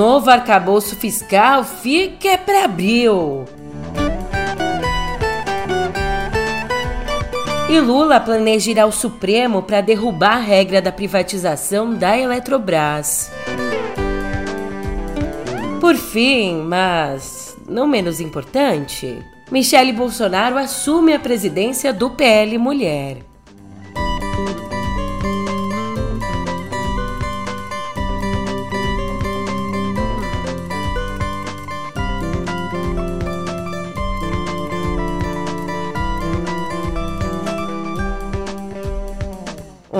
Novo arcabouço fiscal fica para abril. E Lula planeja ir ao Supremo para derrubar a regra da privatização da Eletrobras. Por fim, mas não menos importante, Michele Bolsonaro assume a presidência do PL Mulher.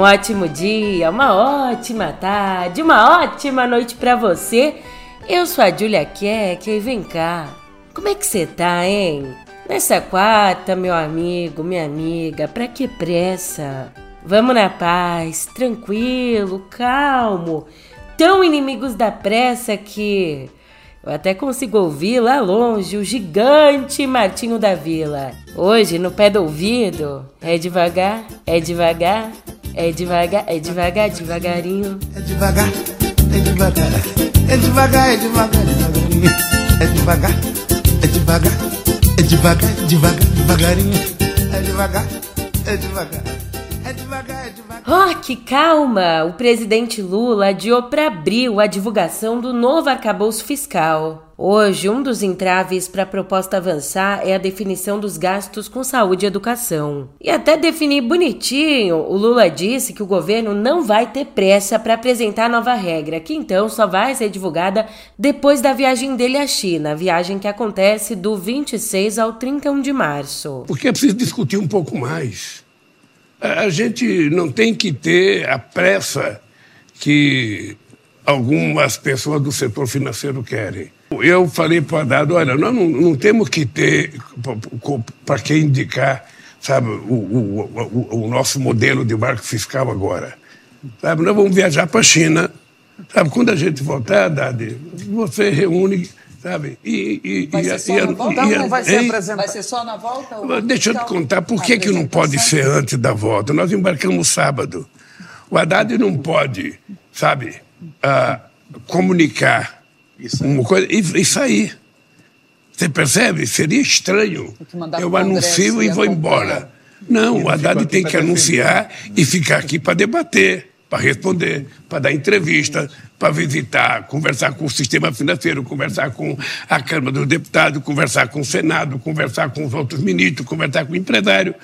Um ótimo dia, uma ótima tarde, uma ótima noite para você. Eu sou a Julia Keck e vem cá. Como é que você tá, hein? Nessa quarta, meu amigo, minha amiga, pra que pressa? Vamos na paz, tranquilo, calmo. Tão inimigos da pressa que eu até consigo ouvir lá longe o gigante Martinho da Vila. Hoje, no pé do ouvido, é devagar, é devagar, é devagar, é devagar, devagarinho. É devagar, é devagar, é devagar, é devagar, devagarinho. É devagar, é devagar, é devagar, devagar, devagarinho. É devagar, é devagar, é devagar, é. Oh, que calma! O presidente Lula adiou para abril a divulgação do novo arcabouço fiscal. Hoje, um dos entraves para a proposta avançar é a definição dos gastos com saúde e educação. E até definir bonitinho, o Lula disse que o governo não vai ter pressa para apresentar a nova regra, que então só vai ser divulgada depois da viagem dele à China, viagem que acontece do 26 ao 31 de março. Porque é preciso discutir um pouco mais. A gente não tem que ter a pressa que algumas pessoas do setor financeiro querem. Eu falei para o Haddad, olha, nós não, não temos que ter para quem indicar, sabe, o, o, o, o, nosso modelo de marco fiscal agora. Sabe, nós vamos viajar para a China. Sabe, quando a gente voltar, Haddad, você reúne, sabe, e... e vai ser só e, na volta? E, não vai ser apresentado? Vai ser só na volta? Deixa eu te contar, por que, que não pode ser antes da volta? Nós embarcamos sábado. O Haddad não pode, sabe, uh, comunicar isso uma coisa, e, e sair. Você percebe? Seria estranho. Eu anuncio e vou embora. Não, o Haddad tem que anunciar e ficar aqui para debater, para responder, para dar entrevista, para visitar, conversar com o sistema financeiro, conversar com a Câmara dos Deputados, conversar com o Senado, conversar com os outros ministros, conversar com o empresário.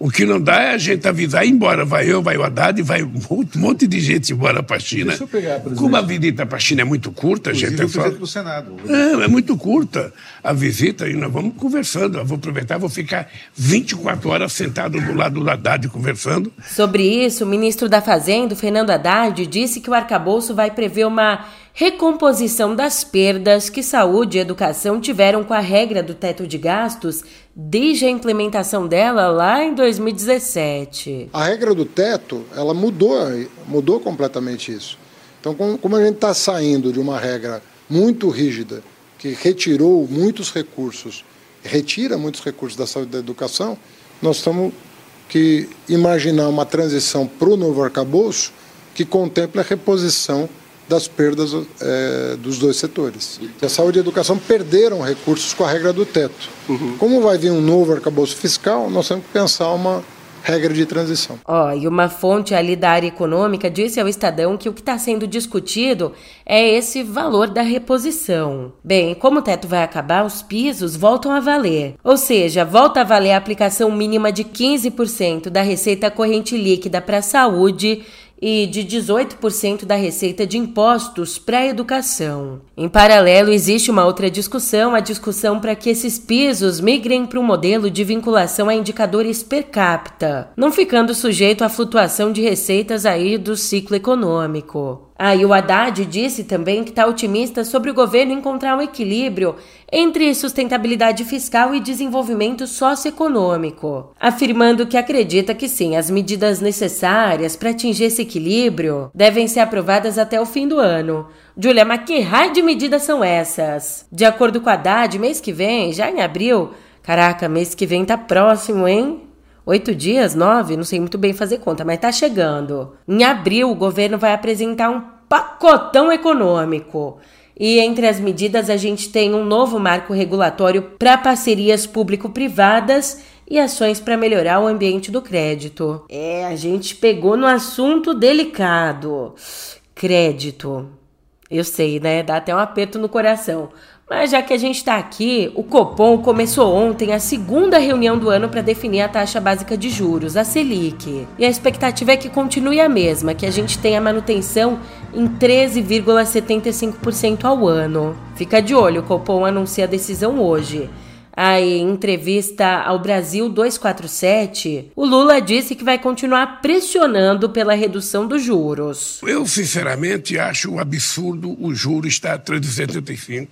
O que não dá é a gente avisar e ir embora. Vai eu, vai o Haddad, vai um monte de gente embora para a China. Deixa eu pegar, presidente. Como a visita para a China é muito curta, Inclusive gente. O presidente do Senado. É, é muito curta a visita e nós vamos conversando. Eu vou aproveitar, vou ficar 24 horas sentado do lado do Haddad conversando. Sobre isso, o ministro da Fazenda, Fernando Haddad, disse que o arcabouço vai prever uma recomposição das perdas que saúde e educação tiveram com a regra do teto de gastos desde a implementação dela lá em 2017. A regra do teto, ela mudou, mudou completamente isso. Então, como a gente está saindo de uma regra muito rígida, que retirou muitos recursos, retira muitos recursos da saúde e da educação, nós estamos que imaginar uma transição para o novo arcabouço que contemple a reposição das perdas é, dos dois setores. A saúde e a educação perderam recursos com a regra do teto. Uhum. Como vai vir um novo arcabouço fiscal, nós temos que pensar uma regra de transição. Ó, oh, e uma fonte ali da área econômica disse ao Estadão que o que está sendo discutido é esse valor da reposição. Bem, como o teto vai acabar, os pisos voltam a valer. Ou seja, volta a valer a aplicação mínima de 15% da receita corrente líquida para a saúde e de 18% da receita de impostos para a educação. Em paralelo, existe uma outra discussão, a discussão para que esses pisos migrem para um modelo de vinculação a indicadores per capita, não ficando sujeito à flutuação de receitas aí do ciclo econômico. Ah, e o Haddad disse também que está otimista sobre o governo encontrar um equilíbrio entre sustentabilidade fiscal e desenvolvimento socioeconômico, afirmando que acredita que sim, as medidas necessárias para atingir esse equilíbrio devem ser aprovadas até o fim do ano. Julia, mas que raio de medidas são essas? De acordo com o Haddad, mês que vem, já em abril, caraca, mês que vem tá próximo, hein? Oito dias, nove, não sei muito bem fazer conta, mas tá chegando. Em abril, o governo vai apresentar um pacotão econômico. E entre as medidas, a gente tem um novo marco regulatório para parcerias público-privadas e ações para melhorar o ambiente do crédito. É, a gente pegou no assunto delicado. Crédito. Eu sei, né? Dá até um aperto no coração. Mas já que a gente está aqui, o Copom começou ontem a segunda reunião do ano para definir a taxa básica de juros, a Selic. E a expectativa é que continue a mesma, que a gente tenha manutenção em 13,75% ao ano. Fica de olho, o Copom anuncia a decisão hoje. Aí, em entrevista ao Brasil 247, o Lula disse que vai continuar pressionando pela redução dos juros. Eu, sinceramente, acho um absurdo o juro estar a 3,75.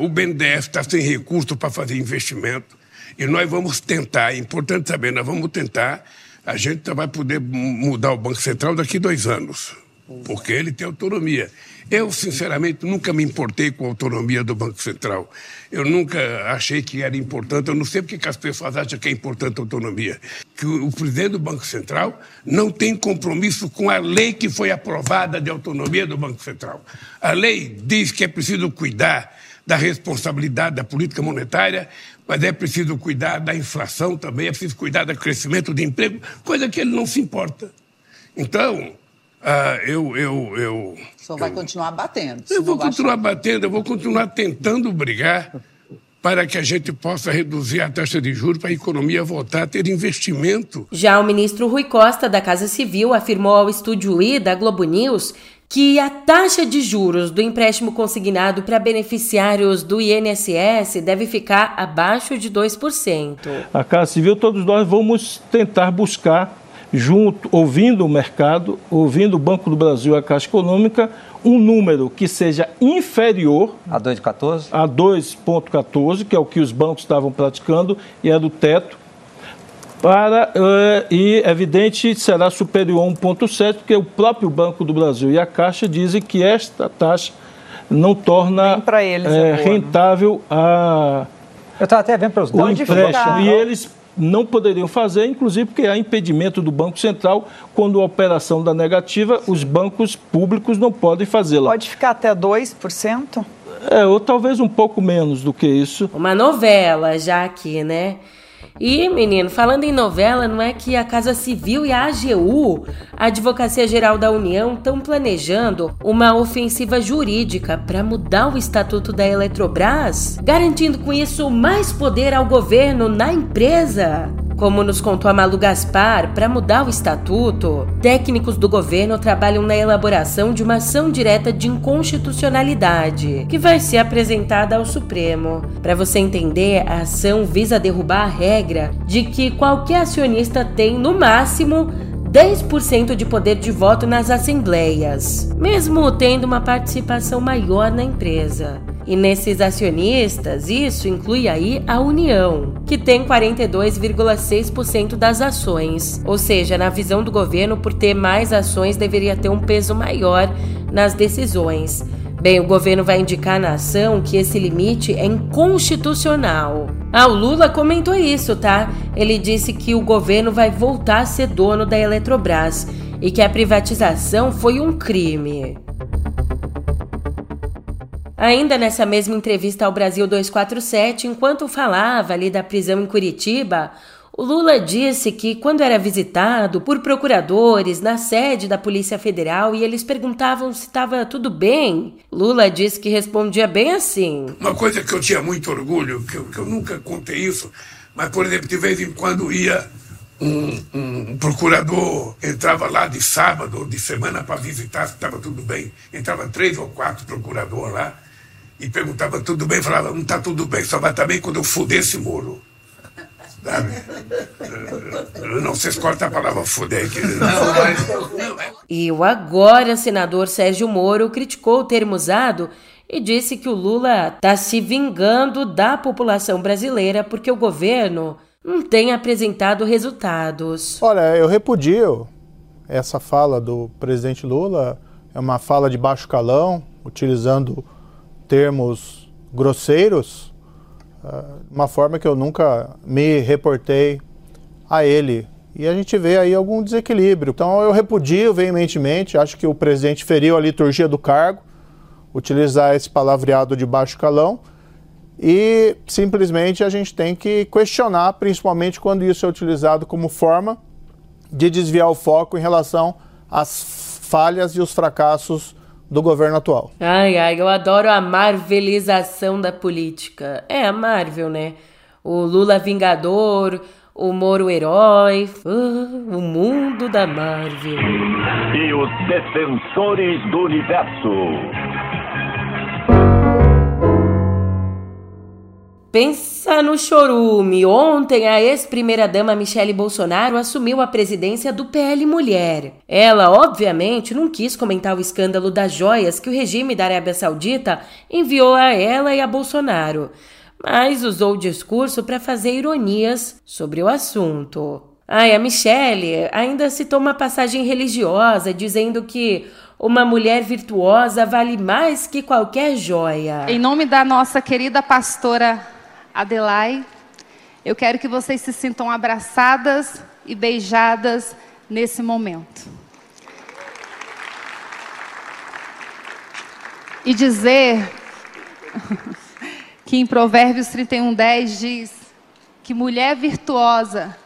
O BNDES está sem recurso para fazer investimento. E nós vamos tentar, é importante saber, nós vamos tentar, a gente vai poder mudar o Banco Central daqui a dois anos porque ele tem autonomia. Eu, sinceramente, nunca me importei com a autonomia do Banco Central. Eu nunca achei que era importante, eu não sei porque que as pessoas acham que é importante a autonomia. Que o, o presidente do Banco Central não tem compromisso com a lei que foi aprovada de autonomia do Banco Central. A lei diz que é preciso cuidar da responsabilidade da política monetária, mas é preciso cuidar da inflação também, é preciso cuidar do crescimento de emprego, coisa que ele não se importa. Então, ah, eu, eu, eu. O senhor vai continuar batendo. Eu vou continuar batendo, eu vou continuar tentando brigar para que a gente possa reduzir a taxa de juros para a economia voltar a ter investimento. Já o ministro Rui Costa, da Casa Civil, afirmou ao estúdio I da Globo News que a taxa de juros do empréstimo consignado para beneficiários do INSS deve ficar abaixo de 2%. A Casa Civil, todos nós vamos tentar buscar junto, ouvindo o mercado, ouvindo o Banco do Brasil, a Caixa Econômica, um número que seja inferior a 2,14, a 2,14, que é o que os bancos estavam praticando e é do teto, para uh, e evidente será superior a 1,7, porque o próprio Banco do Brasil e a Caixa dizem que esta taxa não torna eles, é, rentável a eu estava até vendo para os o empréstimo. E eles não poderiam fazer, inclusive porque há impedimento do Banco Central, quando a operação da negativa, os bancos públicos não podem fazê-la. Pode ficar até 2%? É, ou talvez um pouco menos do que isso. Uma novela já aqui, né? E, menino, falando em novela, não é que a Casa Civil e a AGU, a Advocacia Geral da União, estão planejando uma ofensiva jurídica para mudar o estatuto da Eletrobras, garantindo com isso mais poder ao governo na empresa? Como nos contou a Malu Gaspar, para mudar o estatuto, técnicos do governo trabalham na elaboração de uma ação direta de inconstitucionalidade, que vai ser apresentada ao Supremo. Para você entender, a ação visa derrubar a regra de que qualquer acionista tem, no máximo, 10% de poder de voto nas assembleias, mesmo tendo uma participação maior na empresa. E nesses acionistas, isso inclui aí a União, que tem 42,6% das ações. Ou seja, na visão do governo, por ter mais ações, deveria ter um peso maior nas decisões. Bem, o governo vai indicar na ação que esse limite é inconstitucional. Ah, o Lula comentou isso, tá? Ele disse que o governo vai voltar a ser dono da Eletrobras e que a privatização foi um crime. Ainda nessa mesma entrevista ao Brasil 247, enquanto falava ali da prisão em Curitiba, o Lula disse que quando era visitado por procuradores na sede da Polícia Federal e eles perguntavam se estava tudo bem, Lula disse que respondia bem assim. Uma coisa que eu tinha muito orgulho, que eu, que eu nunca contei isso, mas por exemplo, de vez em quando ia um, um, procurador entrava lá de sábado ou de semana para visitar se estava tudo bem. Entrava três ou quatro procuradores lá e perguntava tudo bem, falava, não está tudo bem, só vai estar bem quando eu fuder esse muro. Sabe? Não se corta a palavra fuder aqui. Não, mas, E o agora senador Sérgio Moro criticou o termo usado e disse que o Lula está se vingando da população brasileira porque o governo não tem apresentado resultados. Olha, eu repudio essa fala do presidente Lula. É uma fala de baixo calão, utilizando termos grosseiros, ah, uma forma que eu nunca me reportei a ele. E a gente vê aí algum desequilíbrio. Então eu repudio veementemente, acho que o presidente feriu a liturgia do cargo utilizar esse palavreado de baixo calão e simplesmente a gente tem que questionar, principalmente quando isso é utilizado como forma de desviar o foco em relação às falhas e os fracassos do governo atual. Ai, ai, eu adoro a marvelização da política. É a Marvel, né? O Lula Vingador, o Moro Herói, uh, o mundo da Marvel. E os Defensores do Universo. Pensa no chorume. Ontem, a ex-primeira-dama Michele Bolsonaro assumiu a presidência do PL Mulher. Ela, obviamente, não quis comentar o escândalo das joias que o regime da Arábia Saudita enviou a ela e a Bolsonaro, mas usou o discurso para fazer ironias sobre o assunto. Ai, a Michele ainda citou uma passagem religiosa dizendo que uma mulher virtuosa vale mais que qualquer joia. Em nome da nossa querida pastora Adelai, eu quero que vocês se sintam abraçadas e beijadas nesse momento. E dizer que em Provérbios 31:10 diz que mulher virtuosa,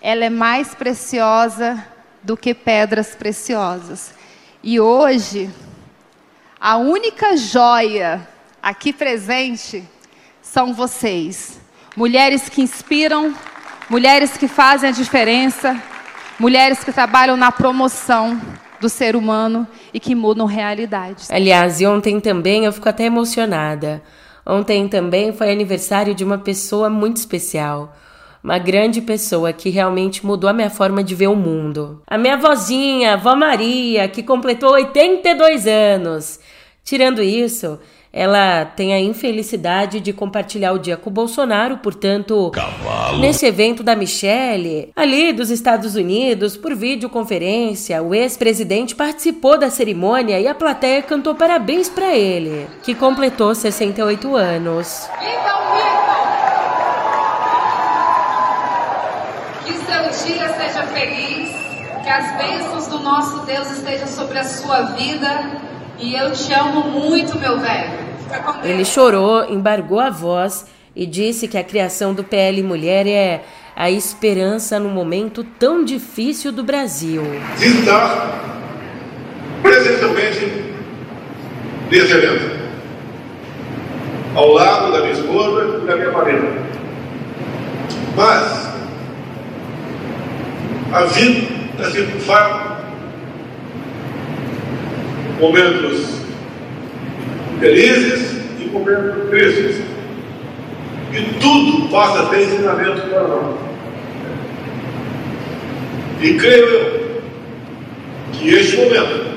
ela é mais preciosa do que pedras preciosas. E hoje, a única joia aqui presente são vocês. Mulheres que inspiram, mulheres que fazem a diferença, mulheres que trabalham na promoção do ser humano e que mudam realidades. Aliás, e ontem também eu fico até emocionada. Ontem também foi aniversário de uma pessoa muito especial. Uma grande pessoa que realmente mudou a minha forma de ver o mundo. A minha vozinha, Vó Maria, que completou 82 anos. Tirando isso, ela tem a infelicidade de compartilhar o dia com o Bolsonaro, portanto, Cavalo. nesse evento da Michelle, ali dos Estados Unidos, por videoconferência, o ex-presidente participou da cerimônia e a plateia cantou parabéns para ele, que completou 68 anos. Viva o Que seu dia seja feliz, que as bênçãos do nosso Deus estejam sobre a sua vida e eu te amo muito, meu velho. Ele chorou, embargou a voz e disse que a criação do PL Mulher é a esperança no momento tão difícil do Brasil. Estar presencialmente nesse evento, ao lado da minha esposa e da minha família. Mas a vida assim, faz momentos felizes e momentos tristes. E tudo passa a ter ensinamento para nós. E creio eu que este momento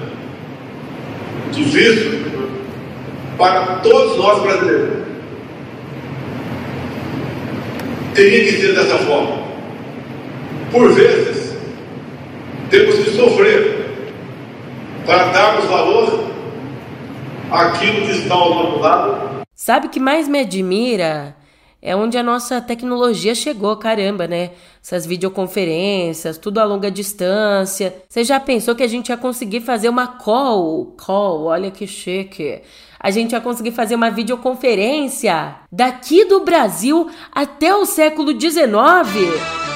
difícil para todos nós brasileiros teria que ser dessa forma. Por vezes, temos que sofrer para darmos valor àquilo que está ao nosso lado. Sabe o que mais me admira? É onde a nossa tecnologia chegou, caramba, né? Essas videoconferências, tudo a longa distância. Você já pensou que a gente ia conseguir fazer uma call? Call, olha que chique. A gente ia conseguir fazer uma videoconferência daqui do Brasil até o século XIX?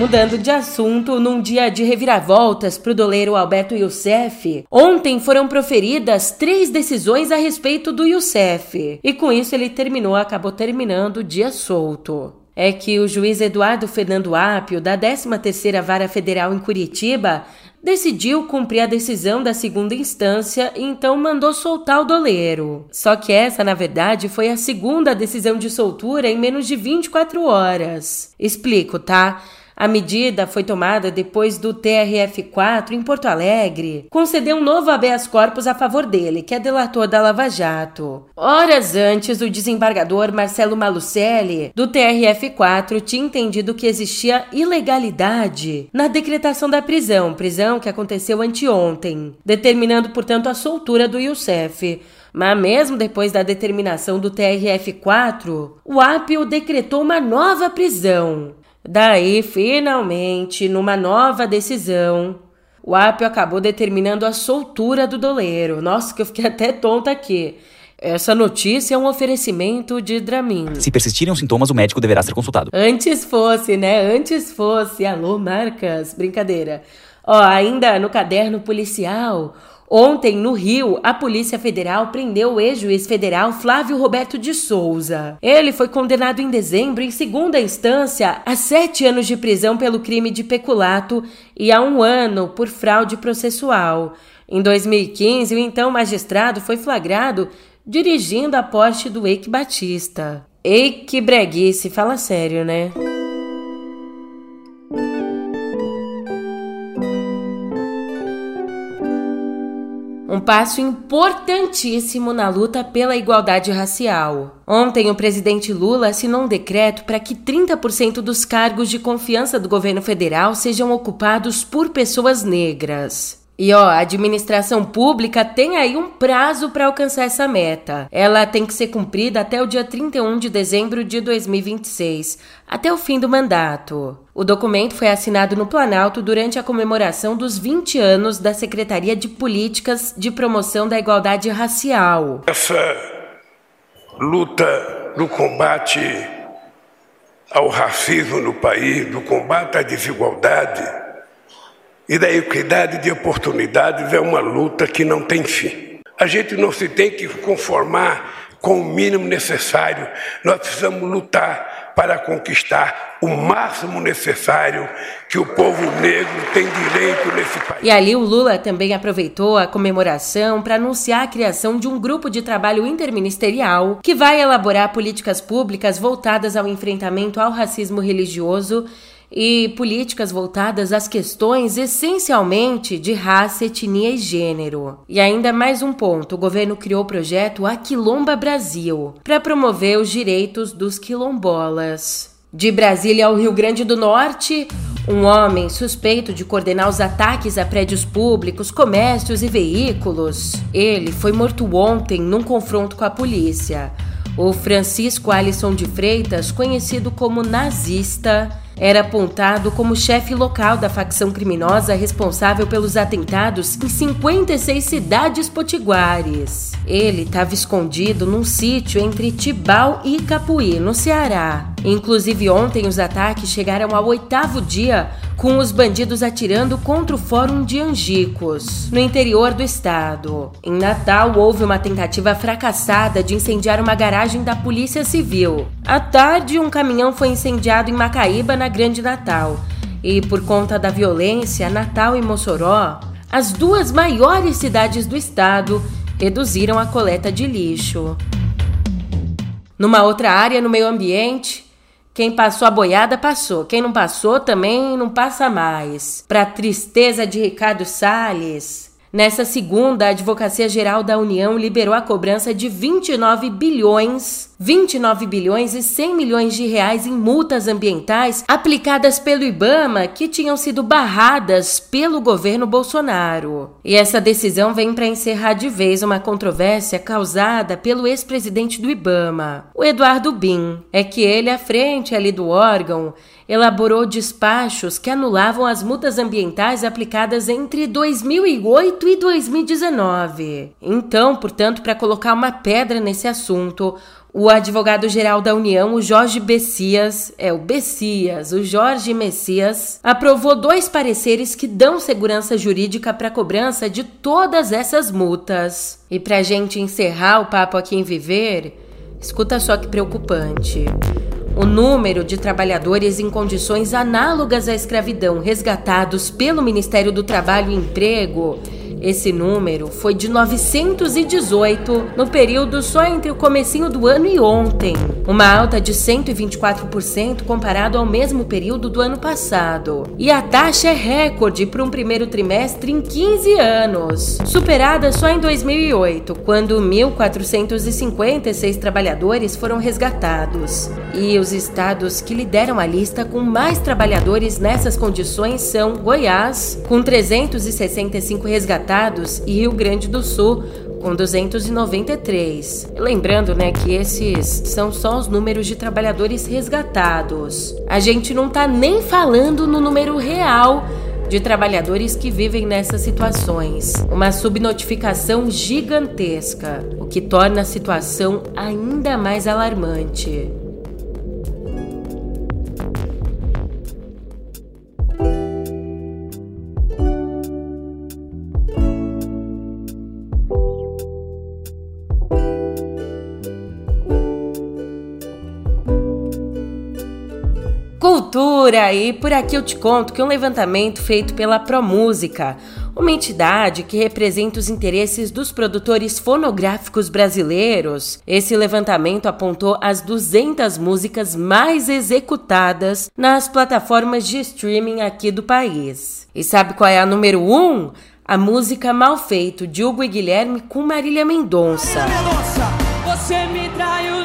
Mudando de assunto, num dia de reviravoltas para o doleiro Alberto Youssef, ontem foram proferidas três decisões a respeito do Youssef. E com isso ele terminou, acabou terminando o dia solto é que o juiz Eduardo Fernando Apio, da 13ª Vara Federal em Curitiba, decidiu cumprir a decisão da segunda instância e então mandou soltar o doleiro. Só que essa, na verdade, foi a segunda decisão de soltura em menos de 24 horas. Explico, tá? A medida foi tomada depois do TRF4 em Porto Alegre conceder um novo habeas corpus a favor dele, que é delator da Lava Jato. Horas antes, o desembargador Marcelo Malucelli, do TRF4, tinha entendido que existia ilegalidade na decretação da prisão, prisão que aconteceu anteontem, determinando, portanto, a soltura do Youssef. Mas mesmo depois da determinação do TRF4, o Apio decretou uma nova prisão. Daí, finalmente, numa nova decisão, o Apio acabou determinando a soltura do doleiro. Nossa, que eu fiquei até tonta aqui. Essa notícia é um oferecimento de Dramin. Se persistirem os sintomas, o médico deverá ser consultado. Antes fosse, né? Antes fosse. Alô, marcas. Brincadeira. Ó, ainda no caderno policial, Ontem, no Rio, a Polícia Federal prendeu o ex-juiz federal Flávio Roberto de Souza. Ele foi condenado em dezembro, em segunda instância, a sete anos de prisão pelo crime de peculato e a um ano por fraude processual. Em 2015, o então magistrado foi flagrado dirigindo a Porsche do Eike Batista. Eike breguice, fala sério, né? Um passo importantíssimo na luta pela igualdade racial. Ontem, o presidente Lula assinou um decreto para que 30% dos cargos de confiança do governo federal sejam ocupados por pessoas negras. E ó, a administração pública tem aí um prazo para alcançar essa meta. Ela tem que ser cumprida até o dia 31 de dezembro de 2026, até o fim do mandato. O documento foi assinado no Planalto durante a comemoração dos 20 anos da Secretaria de Políticas de Promoção da Igualdade Racial. Essa luta no combate ao racismo no país, no combate à desigualdade, e da equidade de oportunidades é uma luta que não tem fim. A gente não se tem que conformar com o mínimo necessário, nós precisamos lutar para conquistar o máximo necessário que o povo negro tem direito nesse país. E ali o Lula também aproveitou a comemoração para anunciar a criação de um grupo de trabalho interministerial que vai elaborar políticas públicas voltadas ao enfrentamento ao racismo religioso e políticas voltadas às questões essencialmente de raça, etnia e gênero. E ainda mais um ponto: o governo criou o projeto Aquilomba Brasil para promover os direitos dos quilombolas. De Brasília ao Rio Grande do Norte, um homem suspeito de coordenar os ataques a prédios públicos, comércios e veículos. Ele foi morto ontem num confronto com a polícia. O Francisco Alisson de Freitas, conhecido como nazista, era apontado como chefe local da facção criminosa responsável pelos atentados em 56 cidades potiguares. Ele estava escondido num sítio entre Tibau e Capuí, no Ceará. Inclusive, ontem os ataques chegaram ao oitavo dia, com os bandidos atirando contra o Fórum de Angicos, no interior do estado. Em Natal, houve uma tentativa fracassada de incendiar uma garagem da Polícia Civil. À tarde, um caminhão foi incendiado em Macaíba, na Grande Natal. E por conta da violência, Natal e Mossoró, as duas maiores cidades do estado, reduziram a coleta de lixo. Numa outra área no meio ambiente, quem passou a boiada passou, quem não passou também não passa mais. Para tristeza de Ricardo Salles, Nessa segunda, a Advocacia Geral da União liberou a cobrança de 29 bilhões, 29 bilhões e 100 milhões de reais em multas ambientais aplicadas pelo IBAMA que tinham sido barradas pelo governo Bolsonaro. E essa decisão vem para encerrar de vez uma controvérsia causada pelo ex-presidente do IBAMA, o Eduardo Bin. É que ele, à frente ali do órgão, elaborou despachos que anulavam as multas ambientais aplicadas entre 2008 e 2019. Então, portanto, para colocar uma pedra nesse assunto, o advogado-geral da União, o Jorge Bessias, é o Bessias, o Jorge Messias, aprovou dois pareceres que dão segurança jurídica para a cobrança de todas essas multas. E para gente encerrar o papo aqui em Viver, escuta só que preocupante. O número de trabalhadores em condições análogas à escravidão resgatados pelo Ministério do Trabalho e Emprego esse número foi de 918 no período só entre o comecinho do ano e ontem, uma alta de 124% comparado ao mesmo período do ano passado. E a taxa é recorde para um primeiro trimestre em 15 anos, superada só em 2008, quando 1.456 trabalhadores foram resgatados. E os estados que lideram a lista com mais trabalhadores nessas condições são Goiás, com 365 resgatados, e Rio Grande do Sul, com 293. Lembrando, né, que esses são só os números de trabalhadores resgatados. A gente não tá nem falando no número real de trabalhadores que vivem nessas situações. Uma subnotificação gigantesca, o que torna a situação ainda mais alarmante. Cultura! E por aqui eu te conto que um levantamento feito pela ProMúsica, uma entidade que representa os interesses dos produtores fonográficos brasileiros, esse levantamento apontou as 200 músicas mais executadas nas plataformas de streaming aqui do país. E sabe qual é a número 1? Um? A música Mal Feito, de Hugo e Guilherme com Marília Mendonça. Você me traiu,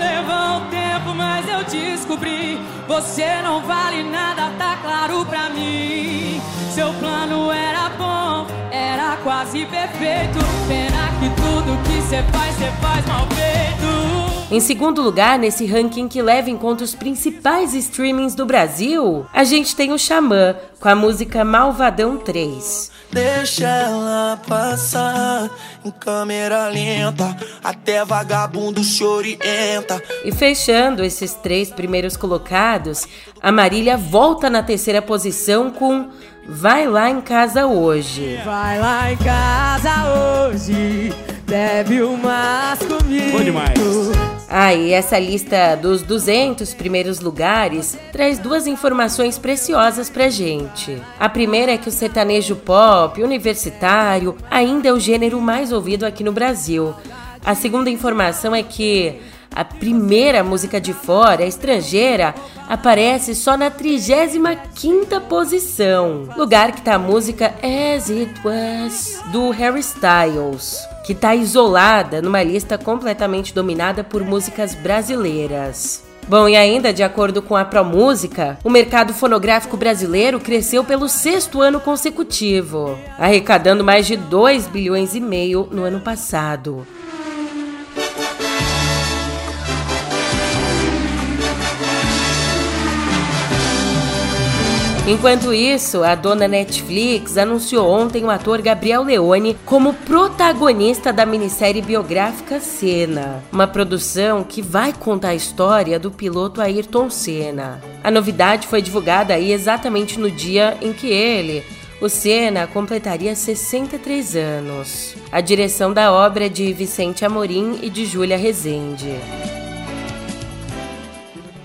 Você não vale nada, tá claro pra mim. Seu plano era bom, era quase perfeito. Pena que tudo que você faz, você faz mal feito. Em segundo lugar, nesse ranking que leva em conta os principais streamings do Brasil, a gente tem o Xamã, com a música Malvadão 3. Deixa ela passar em câmera lenta, até vagabundo se orienta. E fechando esses três primeiros colocados, a Marília volta na terceira posição com Vai lá em casa hoje. Vai lá em casa hoje, bebe umas comigo. Bom demais. Ah, e essa lista dos 200 primeiros lugares traz duas informações preciosas pra gente. A primeira é que o sertanejo pop universitário ainda é o gênero mais ouvido aqui no Brasil. A segunda informação é que a primeira música de fora, estrangeira, aparece só na 35ª posição, lugar que tá a música As It Was do Harry Styles, que está isolada numa lista completamente dominada por músicas brasileiras. Bom, e ainda de acordo com a ProMúsica, o mercado fonográfico brasileiro cresceu pelo sexto ano consecutivo, arrecadando mais de 2 bilhões e meio no ano passado. Enquanto isso, a dona Netflix anunciou ontem o ator Gabriel Leone como protagonista da minissérie biográfica Senna, uma produção que vai contar a história do piloto Ayrton Senna. A novidade foi divulgada aí exatamente no dia em que ele, o Senna completaria 63 anos. A direção da obra é de Vicente Amorim e de Júlia Rezende.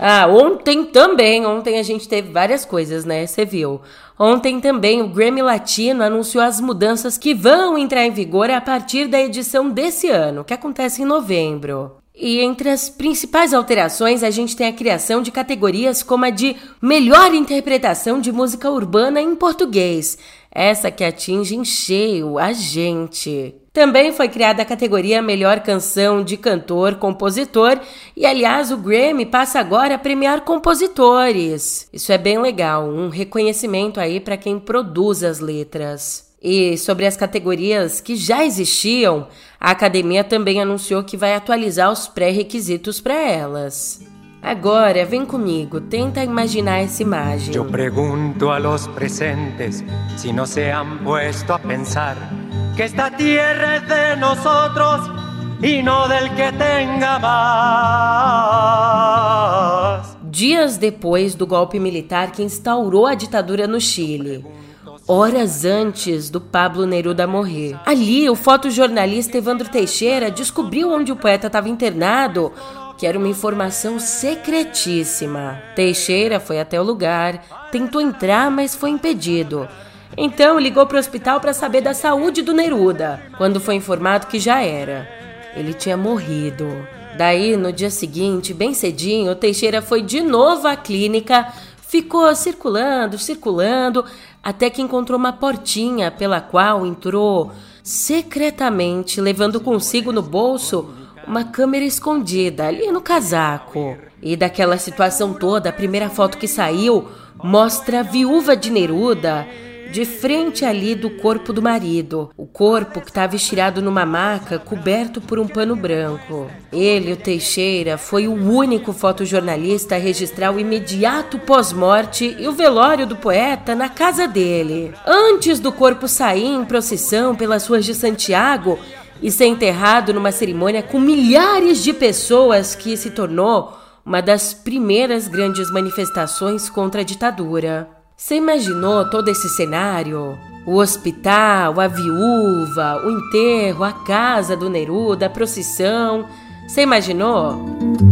Ah, ontem também, ontem a gente teve várias coisas, né? Você viu. Ontem também o Grammy Latino anunciou as mudanças que vão entrar em vigor a partir da edição desse ano, que acontece em novembro. E entre as principais alterações, a gente tem a criação de categorias como a de melhor interpretação de música urbana em português, essa que atinge em cheio a gente. Também foi criada a categoria Melhor Canção de Cantor, Compositor, e aliás, o Grammy passa agora a premiar compositores. Isso é bem legal, um reconhecimento aí para quem produz as letras. E sobre as categorias que já existiam, a academia também anunciou que vai atualizar os pré-requisitos para elas. Agora, vem comigo, tenta imaginar essa imagem. Eu pergunto a los presentes se não se han puesto a pensar que esta tierra es de nosotros y no del que tenga más. Dias depois do golpe militar que instaurou a ditadura no Chile, horas antes do Pablo Neruda morrer. Ali, o fotojornalista Evandro Teixeira descobriu onde o poeta estava internado, que era uma informação secretíssima. Teixeira foi até o lugar, tentou entrar, mas foi impedido. Então ligou para o hospital para saber da saúde do Neruda, quando foi informado que já era. Ele tinha morrido. Daí, no dia seguinte, bem cedinho, Teixeira foi de novo à clínica, ficou circulando, circulando, até que encontrou uma portinha pela qual entrou secretamente, levando consigo no bolso uma câmera escondida ali no casaco. E daquela situação toda, a primeira foto que saiu mostra a viúva de Neruda de frente ali do corpo do marido, o corpo que estava estirado numa maca coberto por um pano branco. Ele, o Teixeira, foi o único fotojornalista a registrar o imediato pós-morte e o velório do poeta na casa dele. Antes do corpo sair em procissão pelas ruas de Santiago, e ser enterrado numa cerimônia com milhares de pessoas que se tornou uma das primeiras grandes manifestações contra a ditadura. Você imaginou todo esse cenário? O hospital, a viúva, o enterro, a casa do Neruda, a procissão. Você imaginou?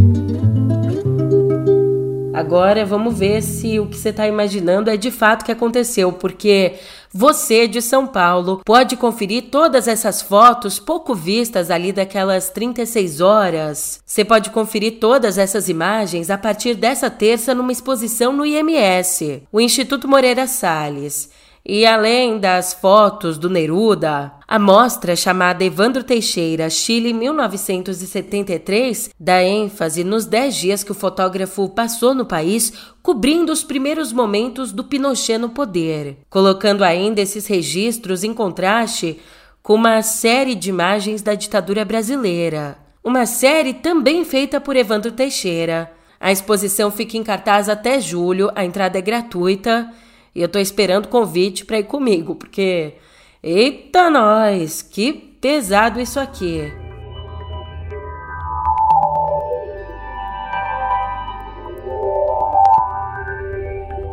Agora vamos ver se o que você está imaginando é de fato que aconteceu, porque você de São Paulo pode conferir todas essas fotos pouco vistas ali daquelas 36 horas. Você pode conferir todas essas imagens a partir dessa terça numa exposição no IMS, o Instituto Moreira Salles. E além das fotos do Neruda, a mostra chamada Evandro Teixeira, Chile 1973, dá ênfase nos 10 dias que o fotógrafo passou no país cobrindo os primeiros momentos do Pinochet no poder, colocando ainda esses registros em contraste com uma série de imagens da ditadura brasileira. Uma série também feita por Evandro Teixeira. A exposição fica em cartaz até julho, a entrada é gratuita e eu tô esperando convite para ir comigo, porque eita nós, que pesado isso aqui.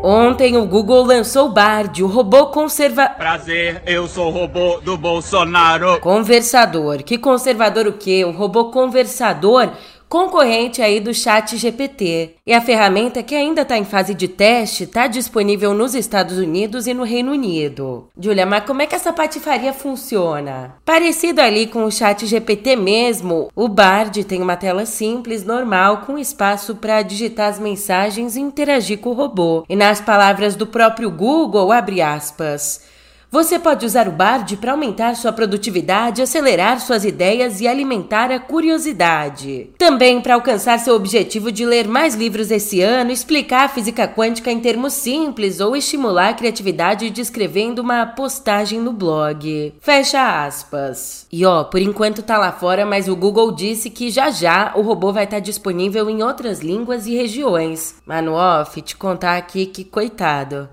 Ontem o Google lançou o Bard, o robô conserva... Prazer, eu sou o robô do Bolsonaro. Conversador. Que conservador o quê? O robô conversador concorrente aí do Chat GPT. E a ferramenta, que ainda está em fase de teste, está disponível nos Estados Unidos e no Reino Unido. Julia, mas como é que essa patifaria funciona? Parecido ali com o Chat GPT mesmo, o Bard tem uma tela simples, normal, com espaço para digitar as mensagens e interagir com o robô. E nas palavras do próprio Google, abre aspas. Você pode usar o Bard para aumentar sua produtividade, acelerar suas ideias e alimentar a curiosidade. Também para alcançar seu objetivo de ler mais livros esse ano, explicar a física quântica em termos simples ou estimular a criatividade descrevendo uma postagem no blog. Fecha aspas. E ó, por enquanto tá lá fora, mas o Google disse que já já o robô vai estar tá disponível em outras línguas e regiões. Mas no off, te contar aqui que coitado.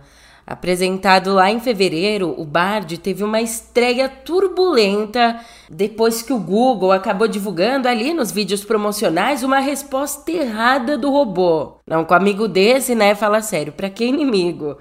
Apresentado lá em fevereiro, o Bard teve uma estreia turbulenta depois que o Google acabou divulgando ali nos vídeos promocionais uma resposta errada do robô. Não, com amigo desse, né? Fala sério, pra que inimigo?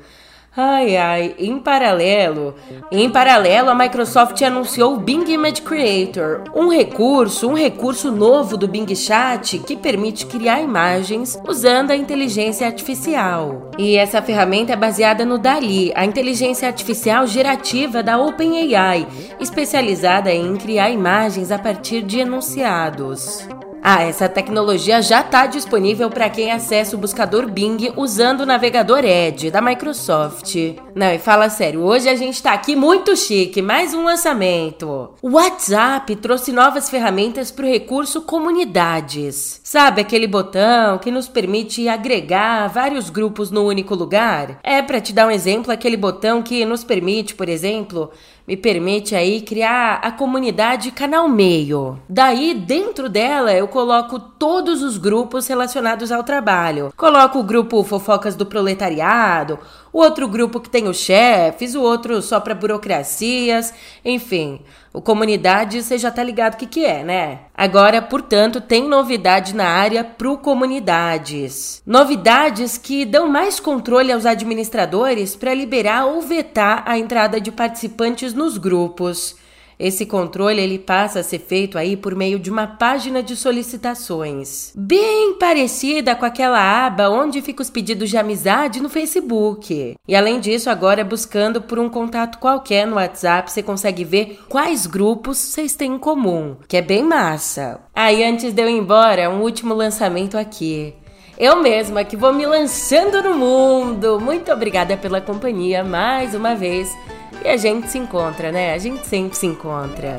Ai, ai, em paralelo, em paralelo, a Microsoft anunciou o Bing Image Creator, um recurso, um recurso novo do Bing Chat que permite criar imagens usando a inteligência artificial. E essa ferramenta é baseada no DALI, a inteligência artificial gerativa da OpenAI, especializada em criar imagens a partir de enunciados. Ah, essa tecnologia já está disponível para quem acessa o buscador Bing usando o navegador Edge da Microsoft. Não, e fala sério, hoje a gente está aqui muito chique, mais um lançamento. O WhatsApp trouxe novas ferramentas para o recurso Comunidades. Sabe aquele botão que nos permite agregar vários grupos no único lugar? É, para te dar um exemplo, aquele botão que nos permite, por exemplo, me permite aí criar a comunidade Canal Meio. Daí, dentro dela, eu coloco todos os grupos relacionados ao trabalho. Coloco o grupo Fofocas do Proletariado, o outro grupo que tem os chefes, o outro só para burocracias, enfim. O comunidade, você já tá ligado o que, que é, né? Agora, portanto, tem novidade na área pro comunidades. Novidades que dão mais controle aos administradores para liberar ou vetar a entrada de participantes nos grupos. Esse controle ele passa a ser feito aí por meio de uma página de solicitações, bem parecida com aquela aba onde fica os pedidos de amizade no Facebook. E além disso, agora buscando por um contato qualquer no WhatsApp, você consegue ver quais grupos vocês têm em comum, que é bem massa. Aí ah, antes de eu ir embora, um último lançamento aqui. Eu mesma que vou me lançando no mundo. Muito obrigada pela companhia mais uma vez. E a gente se encontra, né? A gente sempre se encontra.